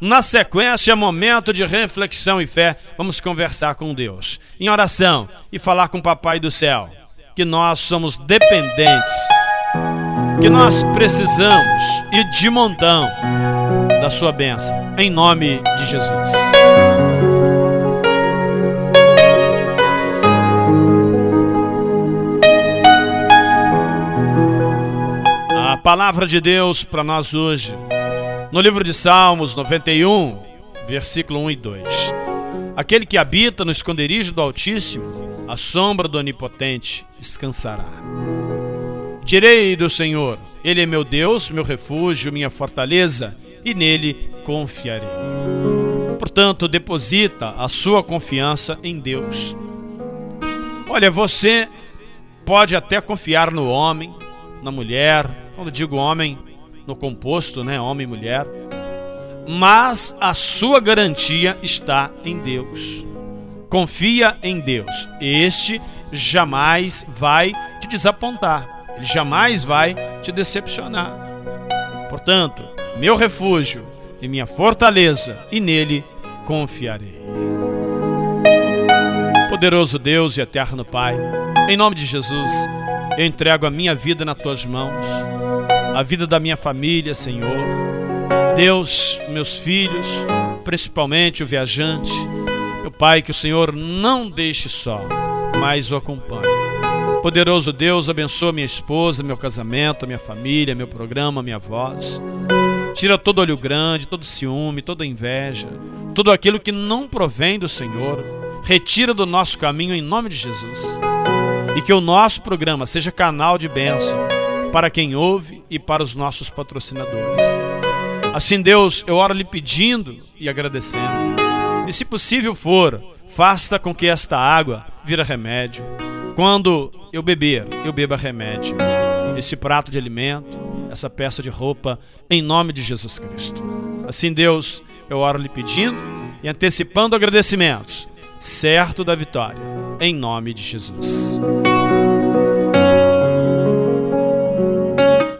Na sequência, momento de reflexão e fé, vamos conversar com Deus. Em oração e falar com o Papai do céu que nós somos dependentes, que nós precisamos e de montão da sua bênção, em nome de Jesus. A palavra de Deus para nós hoje no livro de Salmos 91, versículo 1 e 2. Aquele que habita no esconderijo do Altíssimo, a sombra do Onipotente descansará. Direi do Senhor, Ele é meu Deus, meu refúgio, minha fortaleza, e nele confiarei. Portanto, deposita a sua confiança em Deus. Olha, você pode até confiar no homem, na mulher. Quando digo homem, no composto, né, homem e mulher, mas a sua garantia está em Deus. Confia em Deus. Este jamais vai te desapontar. Ele jamais vai te decepcionar. Portanto, meu refúgio e minha fortaleza, e nele confiarei. Poderoso Deus e eterno Pai, em nome de Jesus, eu entrego a minha vida nas tuas mãos a vida da minha família, Senhor. Deus, meus filhos, principalmente o viajante. Meu Pai, que o Senhor não deixe só, mas o acompanhe. Poderoso Deus, abençoa minha esposa, meu casamento, minha família, meu programa, minha voz. Tira todo olho grande, todo ciúme, toda inveja, tudo aquilo que não provém do Senhor. Retira do nosso caminho em nome de Jesus. E que o nosso programa seja canal de bênção para quem ouve e para os nossos patrocinadores. Assim, Deus, eu oro lhe pedindo e agradecendo. E se possível for, faça com que esta água vira remédio. Quando eu beber, eu beba remédio. Esse prato de alimento, essa peça de roupa, em nome de Jesus Cristo. Assim, Deus, eu oro lhe pedindo e antecipando agradecimentos, certo da vitória, em nome de Jesus.